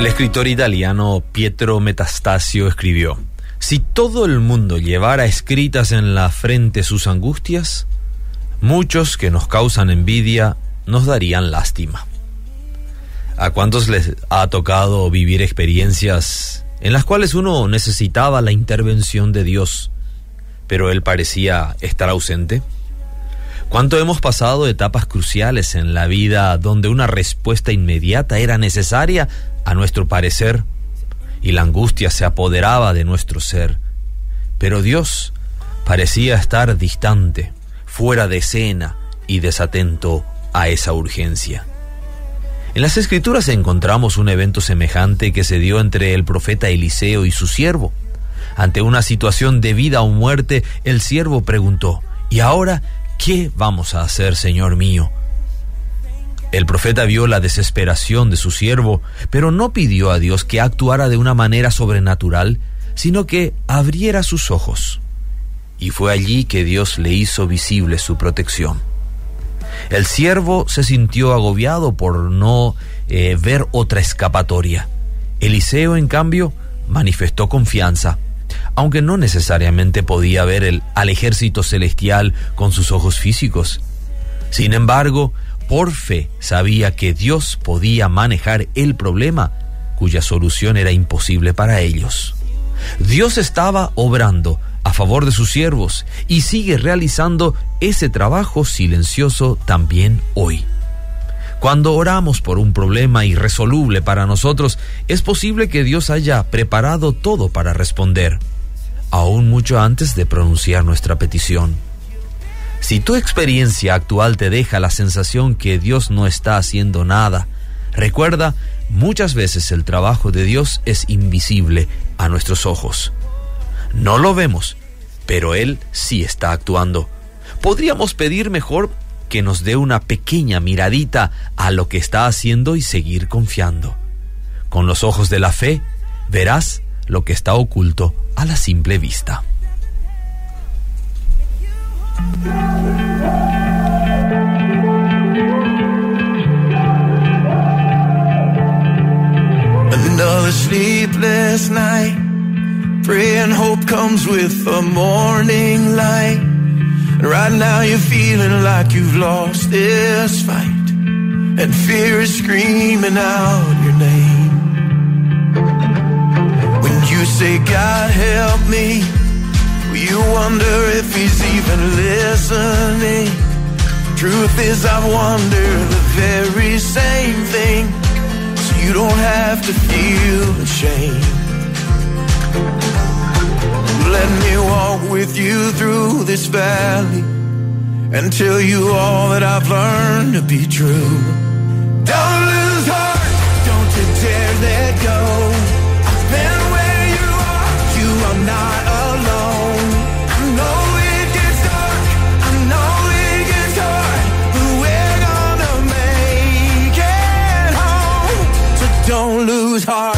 El escritor italiano Pietro Metastasio escribió, Si todo el mundo llevara escritas en la frente sus angustias, muchos que nos causan envidia nos darían lástima. ¿A cuántos les ha tocado vivir experiencias en las cuales uno necesitaba la intervención de Dios, pero Él parecía estar ausente? ¿Cuánto hemos pasado etapas cruciales en la vida donde una respuesta inmediata era necesaria a nuestro parecer y la angustia se apoderaba de nuestro ser? Pero Dios parecía estar distante, fuera de escena y desatento a esa urgencia. En las escrituras encontramos un evento semejante que se dio entre el profeta Eliseo y su siervo. Ante una situación de vida o muerte, el siervo preguntó, ¿y ahora qué vamos a hacer, Señor mío? El profeta vio la desesperación de su siervo, pero no pidió a Dios que actuara de una manera sobrenatural, sino que abriera sus ojos. Y fue allí que Dios le hizo visible su protección. El siervo se sintió agobiado por no eh, ver otra escapatoria. Eliseo, en cambio, manifestó confianza, aunque no necesariamente podía ver el, al ejército celestial con sus ojos físicos. Sin embargo, por fe sabía que Dios podía manejar el problema cuya solución era imposible para ellos. Dios estaba obrando a favor de sus siervos y sigue realizando ese trabajo silencioso también hoy. Cuando oramos por un problema irresoluble para nosotros, es posible que Dios haya preparado todo para responder, aún mucho antes de pronunciar nuestra petición. Si tu experiencia actual te deja la sensación que Dios no está haciendo nada, recuerda, muchas veces el trabajo de Dios es invisible a nuestros ojos. No lo vemos, pero Él sí está actuando. Podríamos pedir mejor que nos dé una pequeña miradita a lo que está haciendo y seguir confiando. Con los ojos de la fe verás lo que está oculto a la simple vista. Pray and hope comes with the morning light. Right now you're feeling like you've lost this fight. And fear is screaming out say, God help me, you wonder if he's even listening. Truth is, I wonder the very same thing. So you don't have to feel ashamed. Let me walk with you through this valley and tell you all that I've learned to be true. Don't lose heart, who's hard.